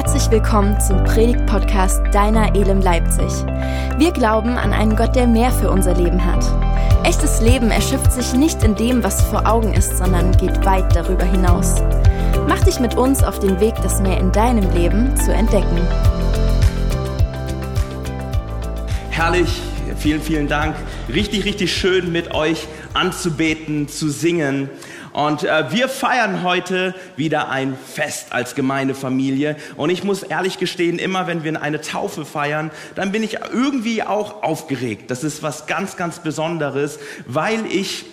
Herzlich willkommen zum Predigt-Podcast Deiner Elem Leipzig. Wir glauben an einen Gott, der mehr für unser Leben hat. Echtes Leben erschöpft sich nicht in dem, was vor Augen ist, sondern geht weit darüber hinaus. Mach dich mit uns auf den Weg, das mehr in deinem Leben zu entdecken. Herrlich, vielen, vielen Dank. Richtig, richtig schön mit euch anzubeten, zu singen. Und äh, wir feiern heute wieder ein Fest als Gemeindefamilie. Und ich muss ehrlich gestehen, immer wenn wir eine Taufe feiern, dann bin ich irgendwie auch aufgeregt. Das ist was ganz, ganz Besonderes, weil ich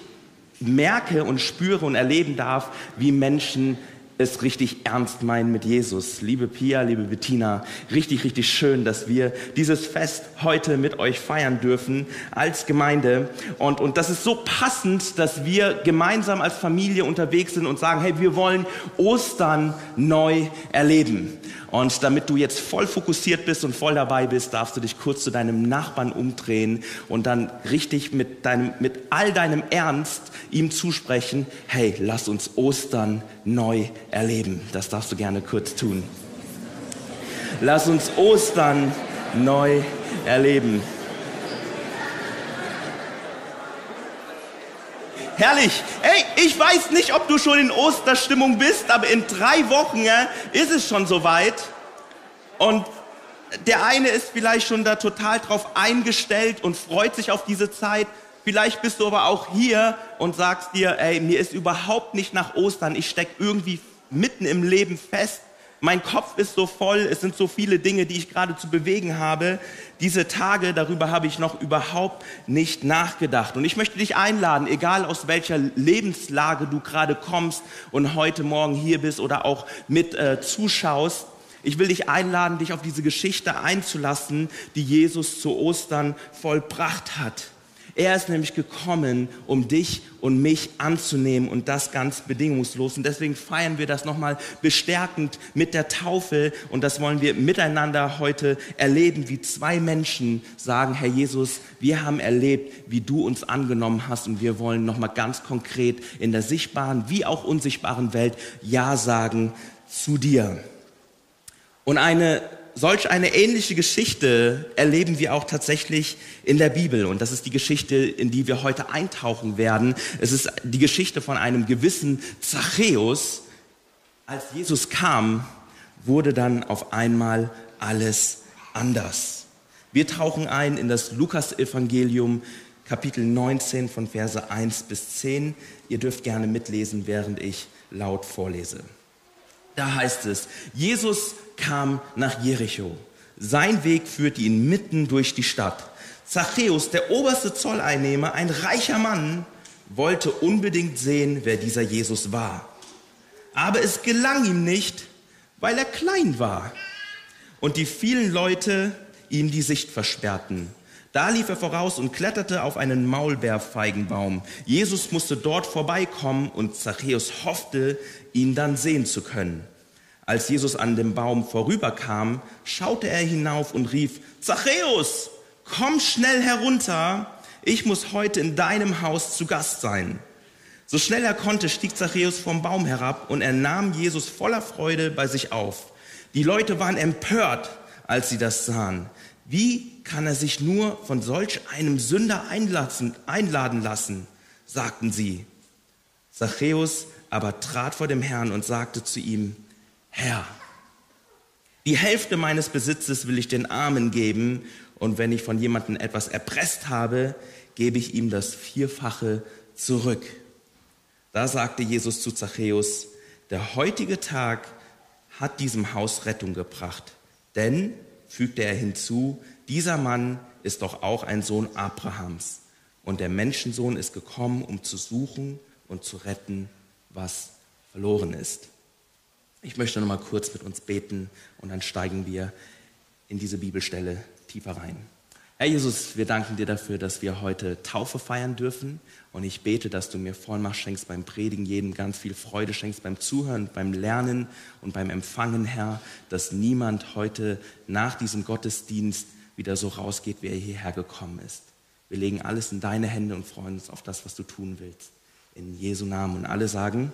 merke und spüre und erleben darf, wie Menschen es richtig ernst meinen mit Jesus. Liebe Pia, liebe Bettina, richtig, richtig schön, dass wir dieses Fest heute mit euch feiern dürfen als Gemeinde. Und, und das ist so passend, dass wir gemeinsam als Familie unterwegs sind und sagen, hey, wir wollen Ostern neu erleben. Und damit du jetzt voll fokussiert bist und voll dabei bist, darfst du dich kurz zu deinem Nachbarn umdrehen und dann richtig mit, deinem, mit all deinem Ernst ihm zusprechen, hey, lass uns Ostern neu erleben. Das darfst du gerne kurz tun. Lass uns Ostern neu erleben. Herrlich. Hey, ich weiß nicht, ob du schon in Osterstimmung bist, aber in drei Wochen äh, ist es schon soweit. Und der eine ist vielleicht schon da total drauf eingestellt und freut sich auf diese Zeit. Vielleicht bist du aber auch hier und sagst dir, ey, mir ist überhaupt nicht nach Ostern. Ich stecke irgendwie mitten im Leben fest. Mein Kopf ist so voll, es sind so viele Dinge, die ich gerade zu bewegen habe. Diese Tage, darüber habe ich noch überhaupt nicht nachgedacht. Und ich möchte dich einladen, egal aus welcher Lebenslage du gerade kommst und heute Morgen hier bist oder auch mit äh, zuschaust, ich will dich einladen, dich auf diese Geschichte einzulassen, die Jesus zu Ostern vollbracht hat. Er ist nämlich gekommen, um dich und mich anzunehmen und das ganz bedingungslos. Und deswegen feiern wir das nochmal bestärkend mit der Taufe und das wollen wir miteinander heute erleben, wie zwei Menschen sagen, Herr Jesus, wir haben erlebt, wie du uns angenommen hast und wir wollen nochmal ganz konkret in der sichtbaren wie auch unsichtbaren Welt Ja sagen zu dir. Und eine solch eine ähnliche Geschichte erleben wir auch tatsächlich in der Bibel. Und das ist die Geschichte, in die wir heute eintauchen werden. Es ist die Geschichte von einem gewissen Zachäus. Als Jesus kam, wurde dann auf einmal alles anders. Wir tauchen ein in das Lukas-Evangelium, Kapitel 19 von Verse 1 bis 10. Ihr dürft gerne mitlesen, während ich laut vorlese. Da heißt es, Jesus kam nach Jericho. Sein Weg führte ihn mitten durch die Stadt. Zachäus, der oberste Zolleinnehmer, ein reicher Mann, wollte unbedingt sehen, wer dieser Jesus war. Aber es gelang ihm nicht, weil er klein war und die vielen Leute ihm die Sicht versperrten. Da lief er voraus und kletterte auf einen Maulbeerfeigenbaum. Jesus musste dort vorbeikommen und Zachäus hoffte, ihn dann sehen zu können. Als Jesus an dem Baum vorüberkam, schaute er hinauf und rief, Zachäus, komm schnell herunter, ich muss heute in deinem Haus zu Gast sein. So schnell er konnte, stieg Zachäus vom Baum herab und er nahm Jesus voller Freude bei sich auf. Die Leute waren empört, als sie das sahen. Wie kann er sich nur von solch einem Sünder einlassen, einladen lassen, sagten sie. Zachäus aber trat vor dem Herrn und sagte zu ihm, Herr, die Hälfte meines Besitzes will ich den Armen geben und wenn ich von jemandem etwas erpresst habe, gebe ich ihm das Vierfache zurück. Da sagte Jesus zu Zachäus, der heutige Tag hat diesem Haus Rettung gebracht, denn, fügte er hinzu, dieser Mann ist doch auch ein Sohn Abrahams und der Menschensohn ist gekommen, um zu suchen und zu retten, was verloren ist. Ich möchte noch mal kurz mit uns beten und dann steigen wir in diese Bibelstelle tiefer rein. Herr Jesus, wir danken dir dafür, dass wir heute Taufe feiern dürfen. Und ich bete, dass du mir Vollmacht schenkst beim Predigen, jedem ganz viel Freude schenkst beim Zuhören, beim Lernen und beim Empfangen, Herr, dass niemand heute nach diesem Gottesdienst wieder so rausgeht, wie er hierher gekommen ist. Wir legen alles in deine Hände und freuen uns auf das, was du tun willst. In Jesu Namen. Und alle sagen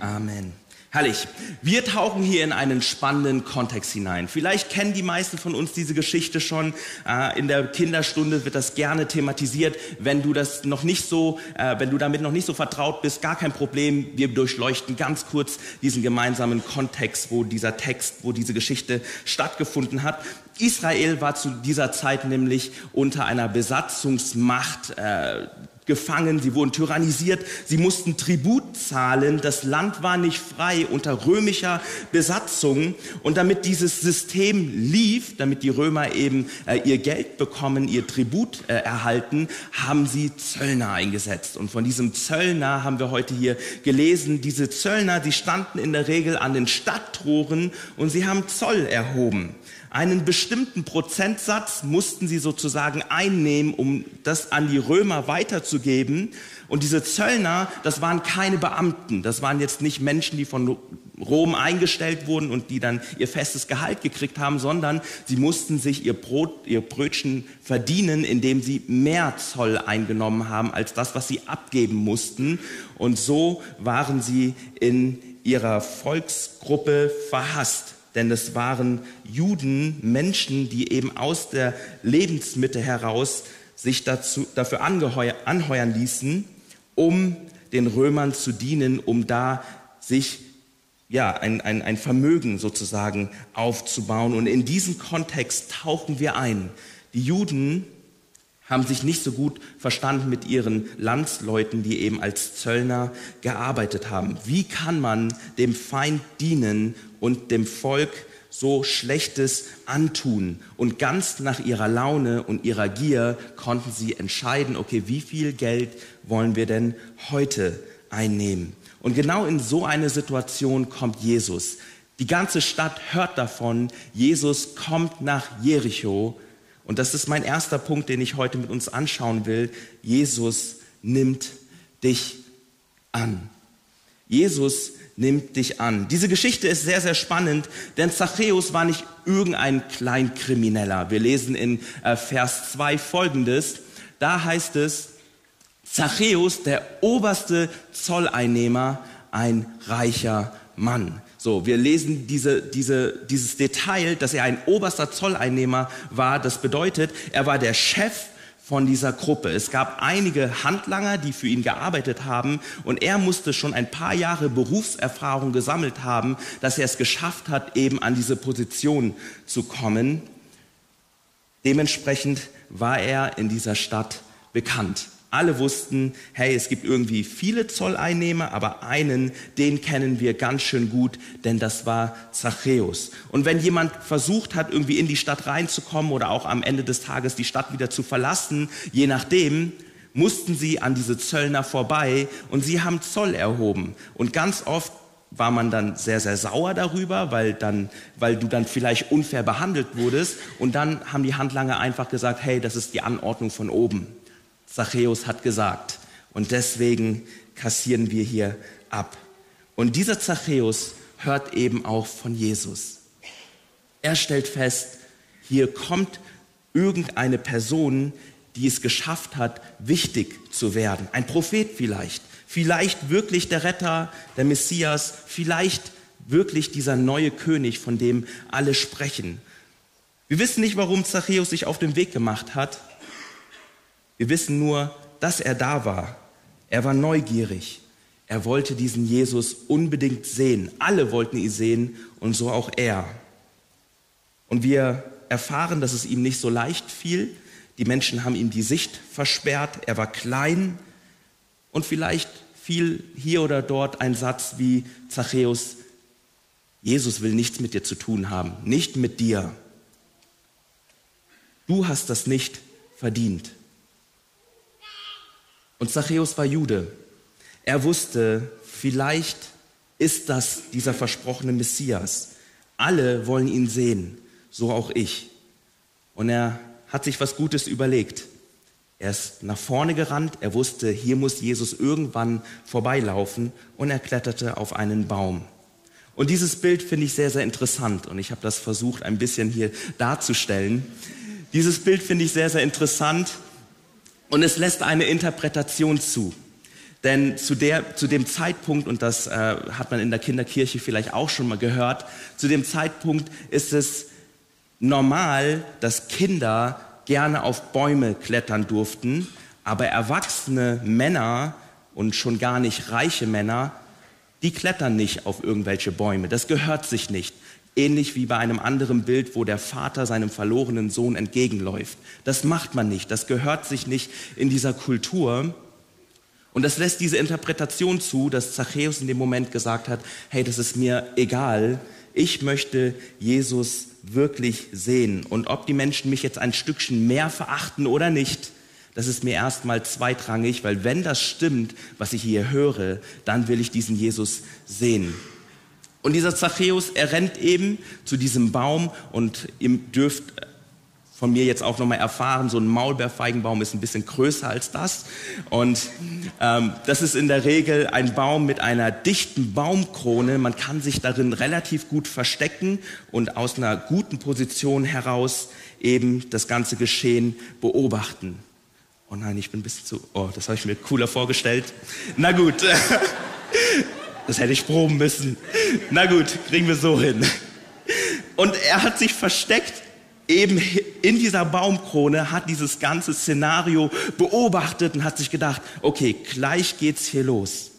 Amen. Herrlich. Wir tauchen hier in einen spannenden Kontext hinein. Vielleicht kennen die meisten von uns diese Geschichte schon. Äh, in der Kinderstunde wird das gerne thematisiert. Wenn du das noch nicht so, äh, wenn du damit noch nicht so vertraut bist, gar kein Problem. Wir durchleuchten ganz kurz diesen gemeinsamen Kontext, wo dieser Text, wo diese Geschichte stattgefunden hat. Israel war zu dieser Zeit nämlich unter einer Besatzungsmacht äh, gefangen, sie wurden tyrannisiert, sie mussten Tribut zahlen, das Land war nicht frei unter römischer Besatzung. Und damit dieses System lief, damit die Römer eben äh, ihr Geld bekommen, ihr Tribut äh, erhalten, haben sie Zöllner eingesetzt. Und von diesem Zöllner haben wir heute hier gelesen, diese Zöllner, die standen in der Regel an den Stadttoren und sie haben Zoll erhoben. Einen bestimmten Prozentsatz mussten sie sozusagen einnehmen, um das an die Römer weiterzugeben. Und diese Zöllner, das waren keine Beamten, das waren jetzt nicht Menschen, die von Rom eingestellt wurden und die dann ihr festes Gehalt gekriegt haben, sondern sie mussten sich ihr Brot, ihr Brötchen verdienen, indem sie mehr Zoll eingenommen haben als das, was sie abgeben mussten. Und so waren sie in ihrer Volksgruppe verhasst denn es waren Juden, Menschen, die eben aus der Lebensmitte heraus sich dazu, dafür angeheuer, anheuern ließen, um den Römern zu dienen, um da sich ja, ein, ein, ein Vermögen sozusagen aufzubauen. Und in diesen Kontext tauchen wir ein. Die Juden haben sich nicht so gut verstanden mit ihren Landsleuten, die eben als Zöllner gearbeitet haben. Wie kann man dem Feind dienen und dem Volk so Schlechtes antun? Und ganz nach ihrer Laune und ihrer Gier konnten sie entscheiden, okay, wie viel Geld wollen wir denn heute einnehmen? Und genau in so eine Situation kommt Jesus. Die ganze Stadt hört davon, Jesus kommt nach Jericho und das ist mein erster Punkt, den ich heute mit uns anschauen will. Jesus nimmt dich an. Jesus nimmt dich an. Diese Geschichte ist sehr, sehr spannend, denn Zachäus war nicht irgendein Kleinkrimineller. Wir lesen in äh, Vers 2 folgendes. Da heißt es, Zachäus, der oberste Zolleinnehmer, ein reicher Mann. So, wir lesen diese, diese, dieses Detail, dass er ein oberster Zolleinnehmer war. Das bedeutet, er war der Chef von dieser Gruppe. Es gab einige Handlanger, die für ihn gearbeitet haben und er musste schon ein paar Jahre Berufserfahrung gesammelt haben, dass er es geschafft hat, eben an diese Position zu kommen. Dementsprechend war er in dieser Stadt bekannt. Alle wussten, hey, es gibt irgendwie viele Zolleinnehmer, aber einen, den kennen wir ganz schön gut, denn das war Zachäus. Und wenn jemand versucht hat, irgendwie in die Stadt reinzukommen oder auch am Ende des Tages die Stadt wieder zu verlassen, je nachdem, mussten sie an diese Zöllner vorbei und sie haben Zoll erhoben. Und ganz oft war man dann sehr, sehr sauer darüber, weil, dann, weil du dann vielleicht unfair behandelt wurdest. Und dann haben die Handlanger einfach gesagt, hey, das ist die Anordnung von oben. Zachäus hat gesagt. Und deswegen kassieren wir hier ab. Und dieser Zachäus hört eben auch von Jesus. Er stellt fest, hier kommt irgendeine Person, die es geschafft hat, wichtig zu werden. Ein Prophet vielleicht. Vielleicht wirklich der Retter, der Messias. Vielleicht wirklich dieser neue König, von dem alle sprechen. Wir wissen nicht, warum Zachäus sich auf den Weg gemacht hat. Wir wissen nur, dass er da war. Er war neugierig. Er wollte diesen Jesus unbedingt sehen. Alle wollten ihn sehen und so auch er. Und wir erfahren, dass es ihm nicht so leicht fiel. Die Menschen haben ihm die Sicht versperrt. Er war klein. Und vielleicht fiel hier oder dort ein Satz wie Zachäus, Jesus will nichts mit dir zu tun haben, nicht mit dir. Du hast das nicht verdient. Und Zachäus war Jude. Er wusste, vielleicht ist das dieser versprochene Messias. Alle wollen ihn sehen, so auch ich. Und er hat sich was Gutes überlegt. Er ist nach vorne gerannt, er wusste, hier muss Jesus irgendwann vorbeilaufen und er kletterte auf einen Baum. Und dieses Bild finde ich sehr, sehr interessant und ich habe das versucht ein bisschen hier darzustellen. Dieses Bild finde ich sehr, sehr interessant, und es lässt eine Interpretation zu. Denn zu, der, zu dem Zeitpunkt, und das äh, hat man in der Kinderkirche vielleicht auch schon mal gehört, zu dem Zeitpunkt ist es normal, dass Kinder gerne auf Bäume klettern durften, aber erwachsene Männer und schon gar nicht reiche Männer, die klettern nicht auf irgendwelche Bäume. Das gehört sich nicht. Ähnlich wie bei einem anderen Bild, wo der Vater seinem verlorenen Sohn entgegenläuft. Das macht man nicht. Das gehört sich nicht in dieser Kultur. Und das lässt diese Interpretation zu, dass Zachäus in dem Moment gesagt hat, hey, das ist mir egal. Ich möchte Jesus wirklich sehen. Und ob die Menschen mich jetzt ein Stückchen mehr verachten oder nicht, das ist mir erstmal zweitrangig, weil wenn das stimmt, was ich hier höre, dann will ich diesen Jesus sehen. Und dieser Zachäus, er rennt eben zu diesem Baum und ihr dürft von mir jetzt auch nochmal erfahren, so ein Maulbeerfeigenbaum ist ein bisschen größer als das. Und ähm, das ist in der Regel ein Baum mit einer dichten Baumkrone. Man kann sich darin relativ gut verstecken und aus einer guten Position heraus eben das ganze Geschehen beobachten. Oh nein, ich bin ein bisschen zu. Oh, das habe ich mir cooler vorgestellt. Na gut. Das hätte ich proben müssen. Na gut, kriegen wir so hin. Und er hat sich versteckt eben in dieser Baumkrone, hat dieses ganze Szenario beobachtet und hat sich gedacht, okay, gleich geht's hier los.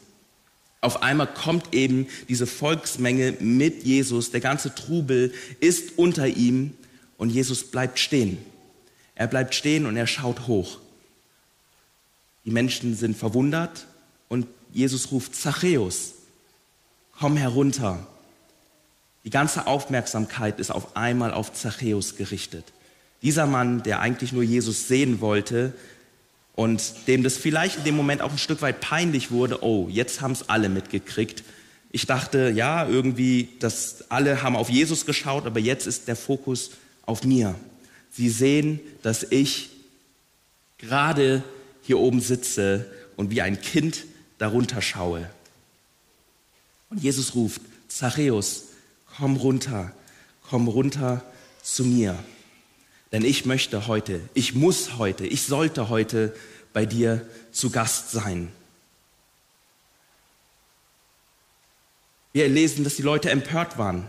Auf einmal kommt eben diese Volksmenge mit Jesus, der ganze Trubel ist unter ihm und Jesus bleibt stehen. Er bleibt stehen und er schaut hoch. Die Menschen sind verwundert und Jesus ruft Zachäus, komm herunter. Die ganze Aufmerksamkeit ist auf einmal auf Zachäus gerichtet. Dieser Mann, der eigentlich nur Jesus sehen wollte und dem das vielleicht in dem Moment auch ein Stück weit peinlich wurde, oh, jetzt haben es alle mitgekriegt. Ich dachte, ja, irgendwie, dass alle haben auf Jesus geschaut, aber jetzt ist der Fokus auf mir. Sie sehen, dass ich gerade hier oben sitze und wie ein Kind darunter schaue. Und Jesus ruft, Zachäus, komm runter, komm runter zu mir. Denn ich möchte heute, ich muss heute, ich sollte heute bei dir zu Gast sein. Wir lesen, dass die Leute empört waren.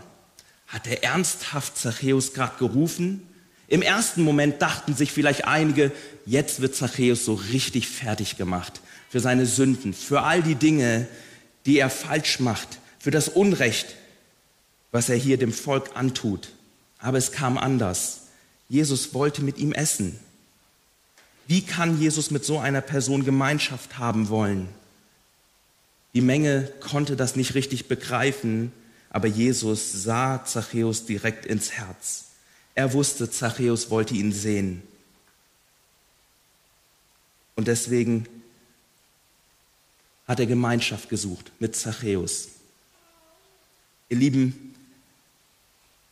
Hat er ernsthaft Zachäus gerade gerufen? Im ersten Moment dachten sich vielleicht einige, jetzt wird Zachäus so richtig fertig gemacht für seine Sünden, für all die Dinge, die er falsch macht, für das Unrecht, was er hier dem Volk antut. Aber es kam anders. Jesus wollte mit ihm essen. Wie kann Jesus mit so einer Person Gemeinschaft haben wollen? Die Menge konnte das nicht richtig begreifen, aber Jesus sah Zachäus direkt ins Herz. Er wusste, Zachäus wollte ihn sehen. Und deswegen hat er Gemeinschaft gesucht mit Zachäus. Ihr Lieben,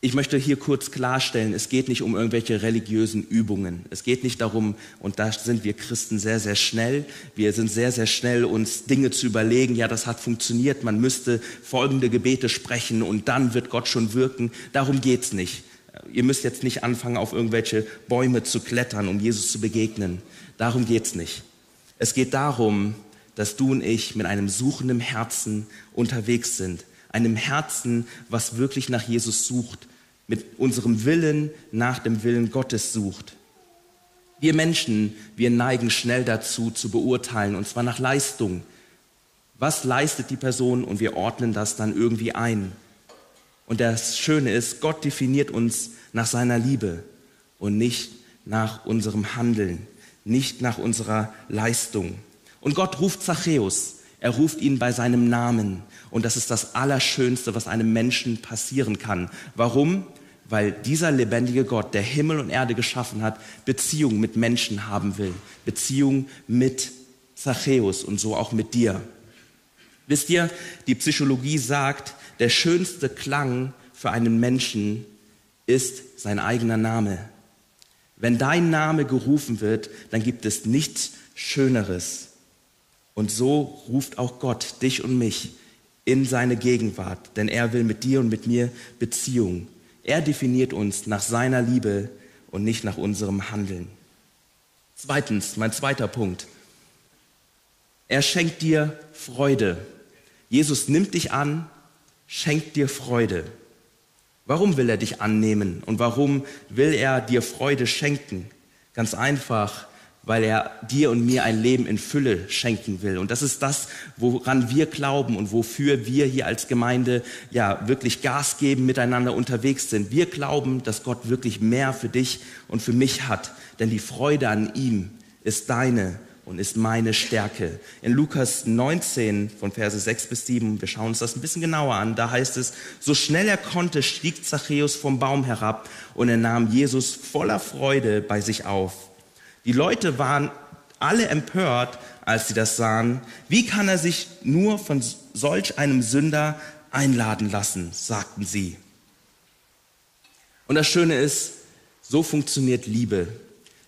ich möchte hier kurz klarstellen, es geht nicht um irgendwelche religiösen Übungen. Es geht nicht darum, und da sind wir Christen sehr, sehr schnell, wir sind sehr, sehr schnell, uns Dinge zu überlegen, ja, das hat funktioniert, man müsste folgende Gebete sprechen und dann wird Gott schon wirken. Darum geht's nicht. Ihr müsst jetzt nicht anfangen, auf irgendwelche Bäume zu klettern, um Jesus zu begegnen. Darum geht's nicht. Es geht darum, dass du und ich mit einem suchenden Herzen unterwegs sind. Einem Herzen, was wirklich nach Jesus sucht. Mit unserem Willen nach dem Willen Gottes sucht. Wir Menschen, wir neigen schnell dazu, zu beurteilen, und zwar nach Leistung. Was leistet die Person? Und wir ordnen das dann irgendwie ein. Und das Schöne ist, Gott definiert uns nach seiner Liebe und nicht nach unserem Handeln, nicht nach unserer Leistung. Und Gott ruft Zachäus. Er ruft ihn bei seinem Namen. Und das ist das Allerschönste, was einem Menschen passieren kann. Warum? Weil dieser lebendige Gott, der Himmel und Erde geschaffen hat, Beziehung mit Menschen haben will. Beziehung mit Zachäus und so auch mit dir. Wisst ihr, die Psychologie sagt, der schönste Klang für einen Menschen ist sein eigener Name. Wenn dein Name gerufen wird, dann gibt es nichts Schöneres. Und so ruft auch Gott dich und mich in seine Gegenwart, denn er will mit dir und mit mir Beziehung. Er definiert uns nach seiner Liebe und nicht nach unserem Handeln. Zweitens, mein zweiter Punkt. Er schenkt dir Freude. Jesus nimmt dich an, schenkt dir Freude. Warum will er dich annehmen und warum will er dir Freude schenken? Ganz einfach, weil er dir und mir ein Leben in Fülle schenken will. Und das ist das, woran wir glauben und wofür wir hier als Gemeinde ja wirklich Gas geben, miteinander unterwegs sind. Wir glauben, dass Gott wirklich mehr für dich und für mich hat, denn die Freude an ihm ist deine und ist meine Stärke. In Lukas 19 von Verse 6 bis 7, wir schauen uns das ein bisschen genauer an, da heißt es, so schnell er konnte, stieg Zachäus vom Baum herab und er nahm Jesus voller Freude bei sich auf. Die Leute waren alle empört, als sie das sahen. Wie kann er sich nur von solch einem Sünder einladen lassen, sagten sie. Und das Schöne ist, so funktioniert Liebe.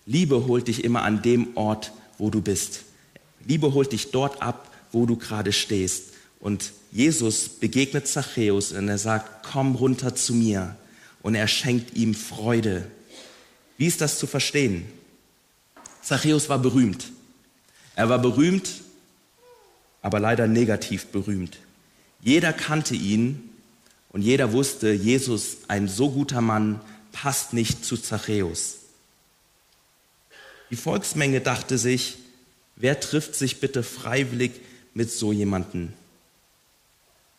Liebe holt dich immer an dem Ort, wo du bist. Liebe holt dich dort ab, wo du gerade stehst. Und Jesus begegnet Zachäus und er sagt, komm runter zu mir. Und er schenkt ihm Freude. Wie ist das zu verstehen? Zachäus war berühmt. Er war berühmt, aber leider negativ berühmt. Jeder kannte ihn und jeder wusste, Jesus, ein so guter Mann, passt nicht zu Zachäus. Die Volksmenge dachte sich, wer trifft sich bitte freiwillig mit so jemanden?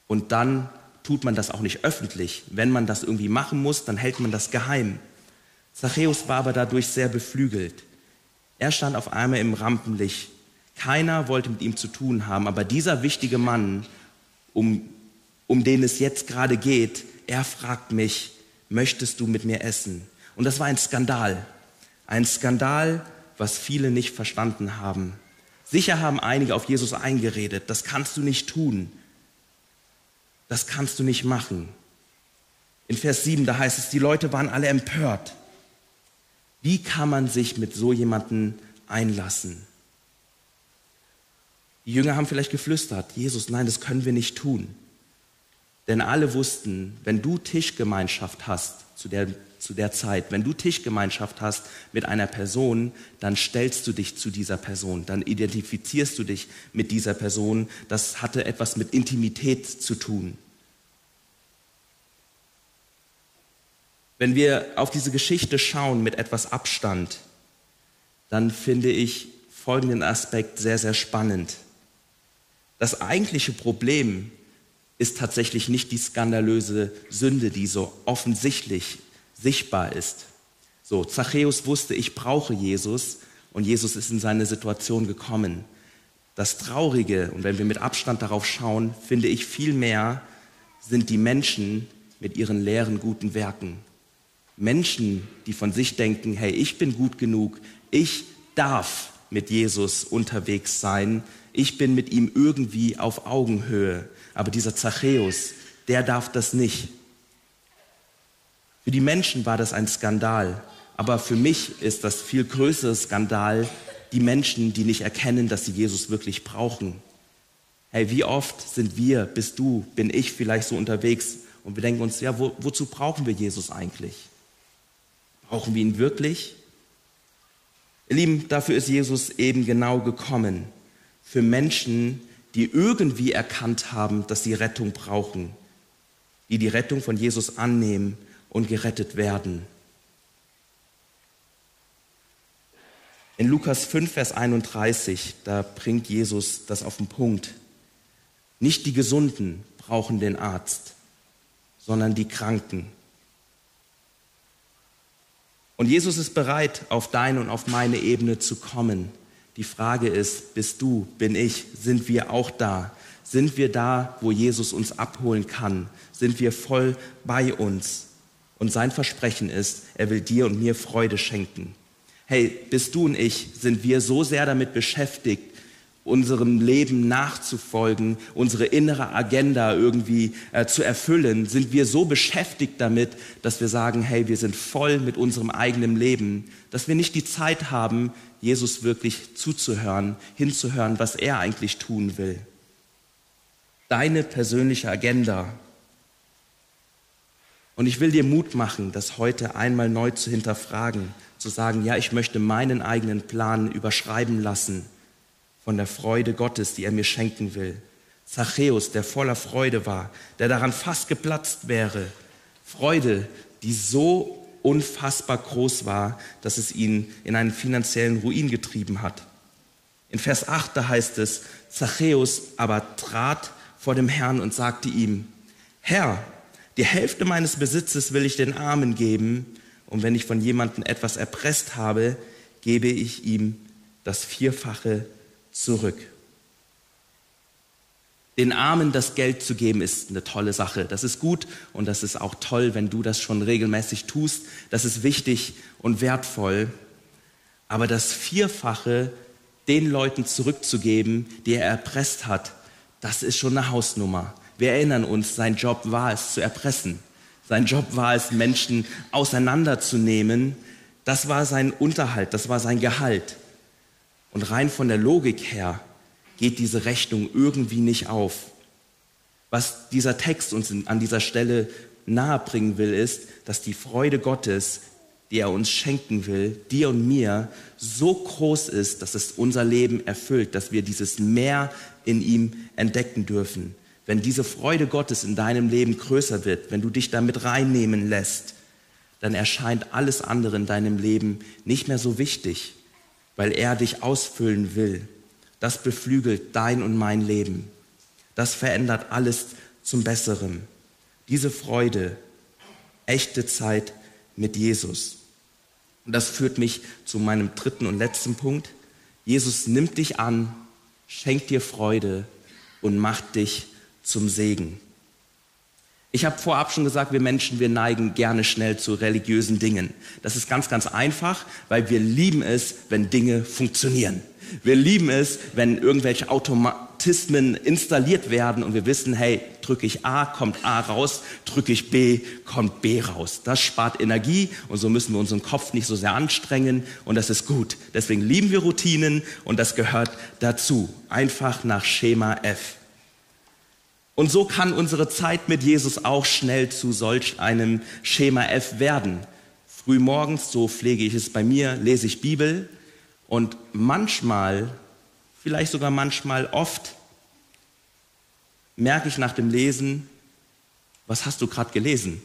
Und dann tut man das auch nicht öffentlich. Wenn man das irgendwie machen muss, dann hält man das geheim. Zachäus war aber dadurch sehr beflügelt. Er stand auf einmal im Rampenlicht. Keiner wollte mit ihm zu tun haben, aber dieser wichtige Mann, um, um den es jetzt gerade geht, er fragt mich, möchtest du mit mir essen? Und das war ein Skandal. Ein Skandal, was viele nicht verstanden haben. Sicher haben einige auf Jesus eingeredet, das kannst du nicht tun. Das kannst du nicht machen. In Vers 7, da heißt es, die Leute waren alle empört. Wie kann man sich mit so jemanden einlassen? Die Jünger haben vielleicht geflüstert, Jesus, nein, das können wir nicht tun. Denn alle wussten, wenn du Tischgemeinschaft hast zu der, zu der Zeit, wenn du Tischgemeinschaft hast mit einer Person, dann stellst du dich zu dieser Person, dann identifizierst du dich mit dieser Person. Das hatte etwas mit Intimität zu tun. Wenn wir auf diese Geschichte schauen mit etwas Abstand, dann finde ich folgenden Aspekt sehr, sehr spannend. Das eigentliche Problem ist tatsächlich nicht die skandalöse Sünde, die so offensichtlich sichtbar ist. So, Zachäus wusste, ich brauche Jesus und Jesus ist in seine Situation gekommen. Das Traurige, und wenn wir mit Abstand darauf schauen, finde ich vielmehr, sind die Menschen mit ihren leeren guten Werken. Menschen, die von sich denken, hey, ich bin gut genug, ich darf mit Jesus unterwegs sein, ich bin mit ihm irgendwie auf Augenhöhe. Aber dieser Zachäus, der darf das nicht. Für die Menschen war das ein Skandal, aber für mich ist das viel größere Skandal die Menschen, die nicht erkennen, dass sie Jesus wirklich brauchen. Hey, wie oft sind wir, bist du, bin ich vielleicht so unterwegs und wir denken uns, ja, wo, wozu brauchen wir Jesus eigentlich? Brauchen wir ihn wirklich? Ihr Lieben, dafür ist Jesus eben genau gekommen. Für Menschen, die irgendwie erkannt haben, dass sie Rettung brauchen, die die Rettung von Jesus annehmen und gerettet werden. In Lukas 5, Vers 31, da bringt Jesus das auf den Punkt. Nicht die Gesunden brauchen den Arzt, sondern die Kranken. Und Jesus ist bereit, auf deine und auf meine Ebene zu kommen. Die Frage ist, bist du, bin ich, sind wir auch da? Sind wir da, wo Jesus uns abholen kann? Sind wir voll bei uns? Und sein Versprechen ist, er will dir und mir Freude schenken. Hey, bist du und ich, sind wir so sehr damit beschäftigt, unserem Leben nachzufolgen, unsere innere Agenda irgendwie äh, zu erfüllen, sind wir so beschäftigt damit, dass wir sagen, hey, wir sind voll mit unserem eigenen Leben, dass wir nicht die Zeit haben, Jesus wirklich zuzuhören, hinzuhören, was er eigentlich tun will. Deine persönliche Agenda. Und ich will dir Mut machen, das heute einmal neu zu hinterfragen, zu sagen, ja, ich möchte meinen eigenen Plan überschreiben lassen von der Freude Gottes, die er mir schenken will. Zachäus, der voller Freude war, der daran fast geplatzt wäre. Freude, die so unfassbar groß war, dass es ihn in einen finanziellen Ruin getrieben hat. In Vers 8 da heißt es, Zachäus aber trat vor dem Herrn und sagte ihm, Herr, die Hälfte meines Besitzes will ich den Armen geben, und wenn ich von jemandem etwas erpresst habe, gebe ich ihm das Vierfache zurück. Den Armen das Geld zu geben, ist eine tolle Sache. Das ist gut und das ist auch toll, wenn du das schon regelmäßig tust. Das ist wichtig und wertvoll. Aber das Vierfache den Leuten zurückzugeben, die er erpresst hat, das ist schon eine Hausnummer. Wir erinnern uns, sein Job war es zu erpressen. Sein Job war es, Menschen auseinanderzunehmen. Das war sein Unterhalt, das war sein Gehalt. Und rein von der Logik her geht diese Rechnung irgendwie nicht auf. Was dieser Text uns an dieser Stelle nahebringen will, ist, dass die Freude Gottes, die er uns schenken will, dir und mir, so groß ist, dass es unser Leben erfüllt, dass wir dieses Meer in ihm entdecken dürfen. Wenn diese Freude Gottes in deinem Leben größer wird, wenn du dich damit reinnehmen lässt, dann erscheint alles andere in deinem Leben nicht mehr so wichtig, weil er dich ausfüllen will. Das beflügelt dein und mein Leben. Das verändert alles zum Besseren. Diese Freude, echte Zeit mit Jesus. Und das führt mich zu meinem dritten und letzten Punkt. Jesus nimmt dich an, schenkt dir Freude und macht dich zum Segen. Ich habe vorab schon gesagt, wir Menschen, wir neigen gerne schnell zu religiösen Dingen. Das ist ganz, ganz einfach, weil wir lieben es, wenn Dinge funktionieren. Wir lieben es, wenn irgendwelche Automatismen installiert werden und wir wissen, hey, drücke ich A, kommt A raus, drücke ich B, kommt B raus. Das spart Energie und so müssen wir unseren Kopf nicht so sehr anstrengen und das ist gut. Deswegen lieben wir Routinen und das gehört dazu. Einfach nach Schema F. Und so kann unsere Zeit mit Jesus auch schnell zu solch einem Schema F werden. Frühmorgens, so pflege ich es bei mir, lese ich Bibel und manchmal, vielleicht sogar manchmal oft, merke ich nach dem Lesen, was hast du gerade gelesen?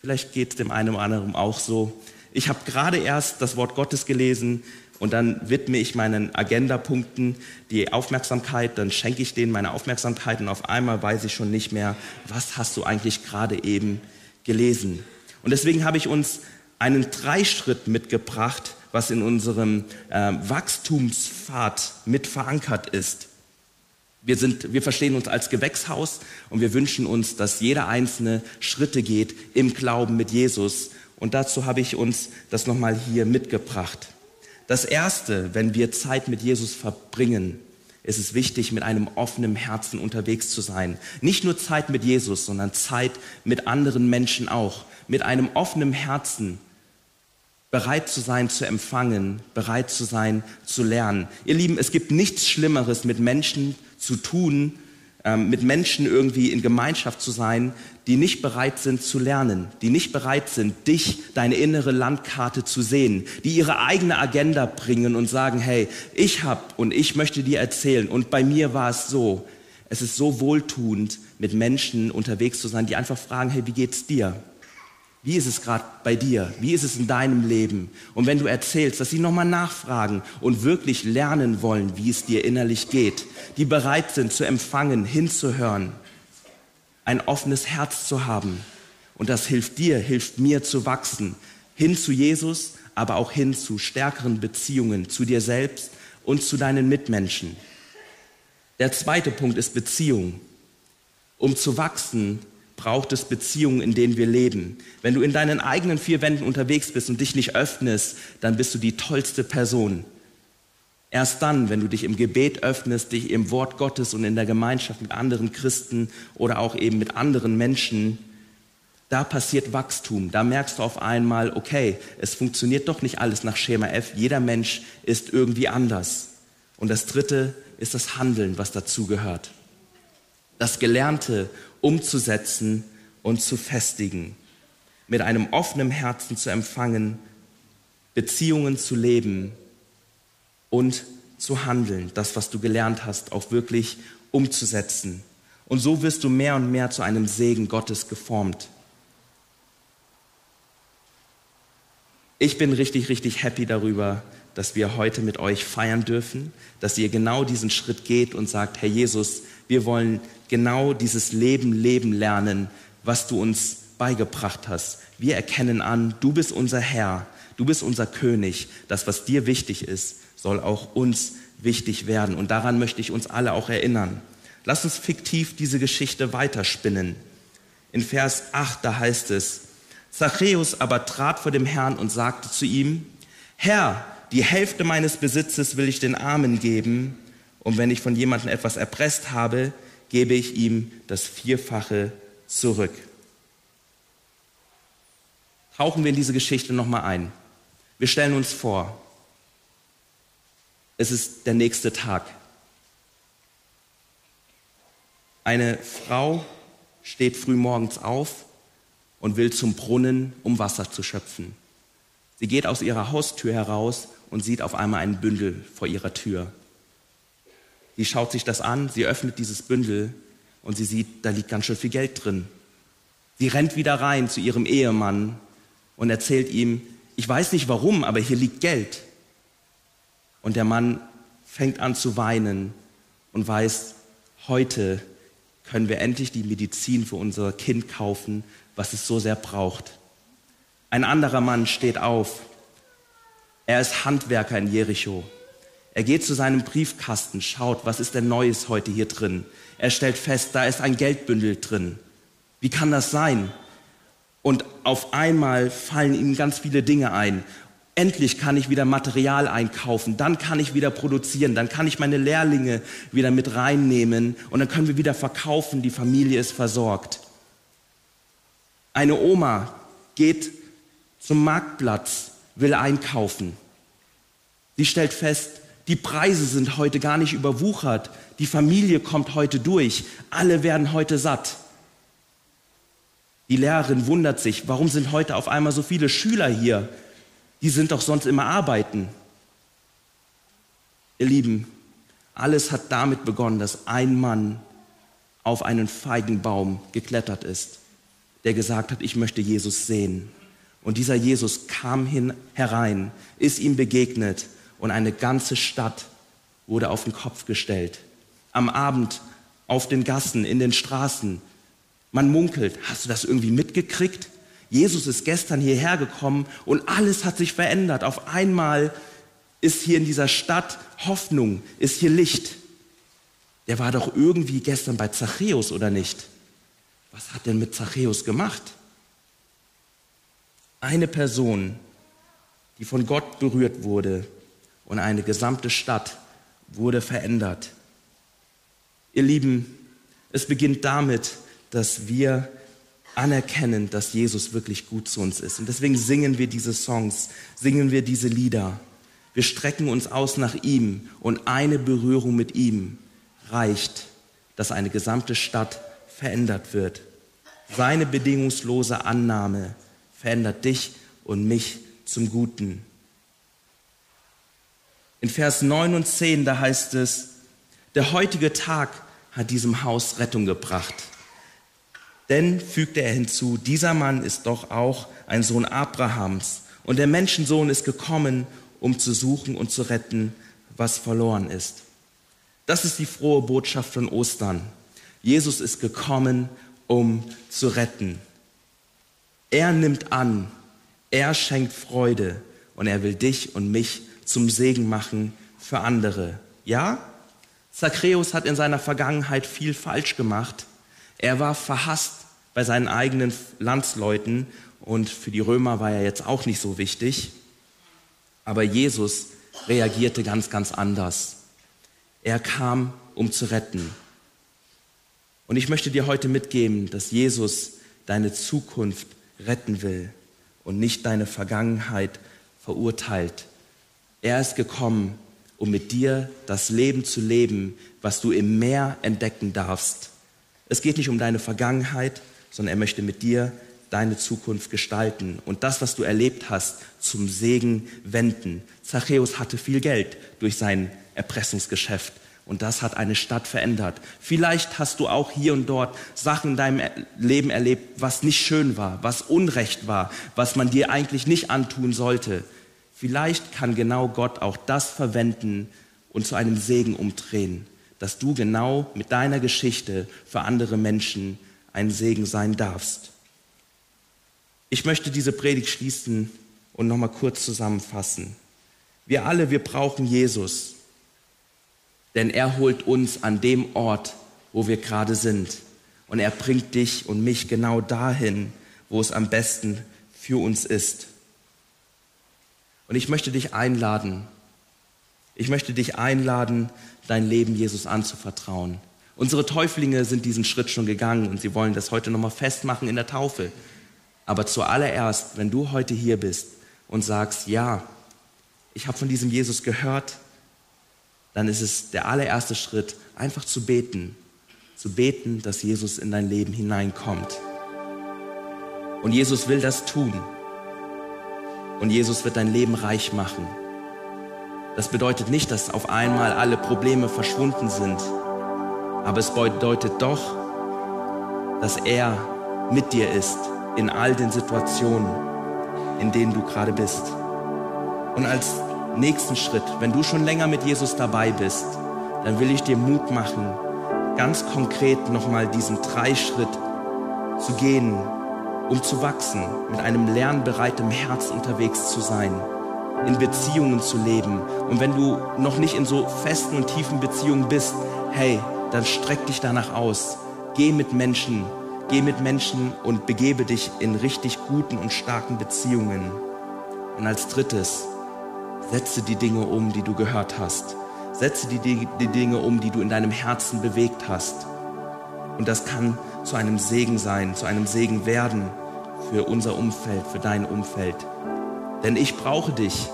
Vielleicht geht es dem einen oder anderen auch so. Ich habe gerade erst das Wort Gottes gelesen und dann widme ich meinen Agendapunkten die Aufmerksamkeit, dann schenke ich denen meine Aufmerksamkeit und auf einmal weiß ich schon nicht mehr, was hast du eigentlich gerade eben gelesen. Und deswegen habe ich uns einen Dreischritt mitgebracht, was in unserem äh, Wachstumspfad mit verankert ist. Wir, sind, wir verstehen uns als Gewächshaus und wir wünschen uns, dass jeder einzelne Schritte geht im Glauben mit Jesus. Und dazu habe ich uns das nochmal hier mitgebracht. Das Erste, wenn wir Zeit mit Jesus verbringen, ist es wichtig, mit einem offenen Herzen unterwegs zu sein. Nicht nur Zeit mit Jesus, sondern Zeit mit anderen Menschen auch. Mit einem offenen Herzen bereit zu sein zu empfangen, bereit zu sein zu lernen. Ihr Lieben, es gibt nichts Schlimmeres mit Menschen zu tun, ähm, mit Menschen irgendwie in Gemeinschaft zu sein, die nicht bereit sind zu lernen, die nicht bereit sind, dich, deine innere Landkarte zu sehen, die ihre eigene Agenda bringen und sagen, hey, ich hab und ich möchte dir erzählen und bei mir war es so. Es ist so wohltuend, mit Menschen unterwegs zu sein, die einfach fragen, hey, wie geht's dir? Wie ist es gerade bei dir? Wie ist es in deinem Leben? Und wenn du erzählst, dass sie nochmal nachfragen und wirklich lernen wollen, wie es dir innerlich geht, die bereit sind zu empfangen, hinzuhören, ein offenes Herz zu haben. Und das hilft dir, hilft mir zu wachsen, hin zu Jesus, aber auch hin zu stärkeren Beziehungen zu dir selbst und zu deinen Mitmenschen. Der zweite Punkt ist Beziehung. Um zu wachsen, braucht es Beziehungen, in denen wir leben. Wenn du in deinen eigenen vier Wänden unterwegs bist und dich nicht öffnest, dann bist du die tollste Person. Erst dann, wenn du dich im Gebet öffnest, dich im Wort Gottes und in der Gemeinschaft mit anderen Christen oder auch eben mit anderen Menschen, da passiert Wachstum. Da merkst du auf einmal, okay, es funktioniert doch nicht alles nach Schema F. Jeder Mensch ist irgendwie anders. Und das dritte ist das Handeln, was dazu gehört. Das Gelernte umzusetzen und zu festigen, mit einem offenen Herzen zu empfangen, Beziehungen zu leben und zu handeln, das, was du gelernt hast, auch wirklich umzusetzen. Und so wirst du mehr und mehr zu einem Segen Gottes geformt. Ich bin richtig, richtig happy darüber, dass wir heute mit euch feiern dürfen, dass ihr genau diesen Schritt geht und sagt, Herr Jesus, wir wollen genau dieses Leben leben lernen, was du uns beigebracht hast. Wir erkennen an, du bist unser Herr, du bist unser König. Das, was dir wichtig ist, soll auch uns wichtig werden. Und daran möchte ich uns alle auch erinnern. Lass uns fiktiv diese Geschichte weiterspinnen. In Vers 8, da heißt es, Zachäus aber trat vor dem Herrn und sagte zu ihm, Herr, die Hälfte meines Besitzes will ich den Armen geben, und wenn ich von jemandem etwas erpresst habe, gebe ich ihm das Vierfache zurück. Tauchen wir in diese Geschichte nochmal ein. Wir stellen uns vor, es ist der nächste Tag. Eine Frau steht früh morgens auf und will zum Brunnen, um Wasser zu schöpfen. Sie geht aus ihrer Haustür heraus und sieht auf einmal ein Bündel vor ihrer Tür. Sie schaut sich das an, sie öffnet dieses Bündel und sie sieht, da liegt ganz schön viel Geld drin. Sie rennt wieder rein zu ihrem Ehemann und erzählt ihm, ich weiß nicht warum, aber hier liegt Geld. Und der Mann fängt an zu weinen und weiß, heute können wir endlich die Medizin für unser Kind kaufen, was es so sehr braucht. Ein anderer Mann steht auf. Er ist Handwerker in Jericho. Er geht zu seinem Briefkasten, schaut, was ist denn Neues heute hier drin. Er stellt fest, da ist ein Geldbündel drin. Wie kann das sein? Und auf einmal fallen ihm ganz viele Dinge ein. Endlich kann ich wieder Material einkaufen, dann kann ich wieder produzieren, dann kann ich meine Lehrlinge wieder mit reinnehmen und dann können wir wieder verkaufen, die Familie ist versorgt. Eine Oma geht zum Marktplatz, will einkaufen. Sie stellt fest, die Preise sind heute gar nicht überwuchert, die Familie kommt heute durch, alle werden heute satt. Die Lehrerin wundert sich, warum sind heute auf einmal so viele Schüler hier? Die sind doch sonst immer arbeiten. Ihr Lieben, alles hat damit begonnen, dass ein Mann auf einen Feigenbaum geklettert ist, der gesagt hat, ich möchte Jesus sehen. Und dieser Jesus kam hin, herein, ist ihm begegnet und eine ganze Stadt wurde auf den Kopf gestellt. Am Abend auf den Gassen, in den Straßen. Man munkelt, hast du das irgendwie mitgekriegt? Jesus ist gestern hierher gekommen und alles hat sich verändert. Auf einmal ist hier in dieser Stadt Hoffnung, ist hier Licht. Der war doch irgendwie gestern bei Zachäus oder nicht? Was hat denn mit Zachäus gemacht? Eine Person, die von Gott berührt wurde und eine gesamte Stadt wurde verändert. Ihr Lieben, es beginnt damit, dass wir anerkennen, dass Jesus wirklich gut zu uns ist. Und deswegen singen wir diese Songs, singen wir diese Lieder. Wir strecken uns aus nach ihm und eine Berührung mit ihm reicht, dass eine gesamte Stadt verändert wird. Seine bedingungslose Annahme verändert dich und mich zum Guten. In Vers 9 und 10, da heißt es, der heutige Tag hat diesem Haus Rettung gebracht. Denn, fügte er hinzu, dieser Mann ist doch auch ein Sohn Abrahams und der Menschensohn ist gekommen, um zu suchen und zu retten, was verloren ist. Das ist die frohe Botschaft von Ostern. Jesus ist gekommen, um zu retten. Er nimmt an, er schenkt Freude und er will dich und mich zum Segen machen für andere. Ja, Zachäus hat in seiner Vergangenheit viel falsch gemacht. Er war verhasst bei seinen eigenen Landsleuten und für die Römer war er jetzt auch nicht so wichtig. Aber Jesus reagierte ganz, ganz anders. Er kam, um zu retten. Und ich möchte dir heute mitgeben, dass Jesus deine Zukunft retten will und nicht deine Vergangenheit verurteilt. Er ist gekommen, um mit dir das Leben zu leben, was du im Meer entdecken darfst. Es geht nicht um deine Vergangenheit, sondern er möchte mit dir deine Zukunft gestalten und das, was du erlebt hast, zum Segen wenden. Zachäus hatte viel Geld durch sein Erpressungsgeschäft. Und das hat eine Stadt verändert. Vielleicht hast du auch hier und dort Sachen in deinem Leben erlebt, was nicht schön war, was Unrecht war, was man dir eigentlich nicht antun sollte. Vielleicht kann genau Gott auch das verwenden und zu einem Segen umdrehen, dass du genau mit deiner Geschichte für andere Menschen ein Segen sein darfst. Ich möchte diese Predigt schließen und nochmal kurz zusammenfassen. Wir alle, wir brauchen Jesus denn er holt uns an dem Ort, wo wir gerade sind. Und er bringt dich und mich genau dahin, wo es am besten für uns ist. Und ich möchte dich einladen, ich möchte dich einladen, dein Leben Jesus anzuvertrauen. Unsere Täuflinge sind diesen Schritt schon gegangen und sie wollen das heute nochmal festmachen in der Taufe. Aber zuallererst, wenn du heute hier bist und sagst, ja, ich habe von diesem Jesus gehört, dann ist es der allererste Schritt, einfach zu beten. Zu beten, dass Jesus in dein Leben hineinkommt. Und Jesus will das tun. Und Jesus wird dein Leben reich machen. Das bedeutet nicht, dass auf einmal alle Probleme verschwunden sind. Aber es bedeutet doch, dass er mit dir ist in all den Situationen, in denen du gerade bist. Und als nächsten Schritt, wenn du schon länger mit Jesus dabei bist, dann will ich dir Mut machen, ganz konkret nochmal diesen Dreischritt zu gehen, um zu wachsen, mit einem lernbereitem Herz unterwegs zu sein, in Beziehungen zu leben. Und wenn du noch nicht in so festen und tiefen Beziehungen bist, hey, dann streck dich danach aus. Geh mit Menschen, geh mit Menschen und begebe dich in richtig guten und starken Beziehungen. Und als drittes, Setze die Dinge um, die du gehört hast. Setze die, die Dinge um, die du in deinem Herzen bewegt hast. Und das kann zu einem Segen sein, zu einem Segen werden für unser Umfeld, für dein Umfeld. Denn ich brauche dich,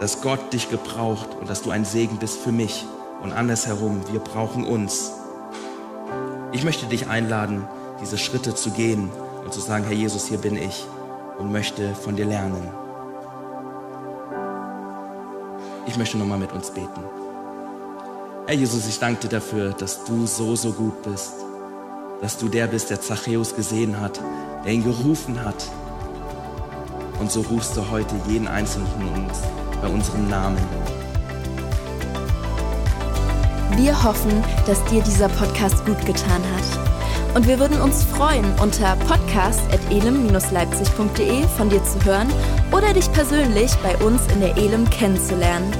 dass Gott dich gebraucht und dass du ein Segen bist für mich und andersherum. Wir brauchen uns. Ich möchte dich einladen, diese Schritte zu gehen und zu sagen, Herr Jesus, hier bin ich und möchte von dir lernen. Ich möchte nochmal mit uns beten. Herr Jesus, ich danke dir dafür, dass du so, so gut bist. Dass du der bist, der Zachäus gesehen hat, der ihn gerufen hat. Und so rufst du heute jeden einzelnen von uns bei unserem Namen. Wir hoffen, dass dir dieser Podcast gut getan hat. Und wir würden uns freuen, unter podcast.elem-leipzig.de von dir zu hören oder dich persönlich bei uns in der Elem kennenzulernen.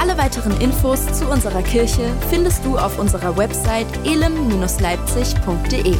Alle weiteren Infos zu unserer Kirche findest du auf unserer Website elem-leipzig.de.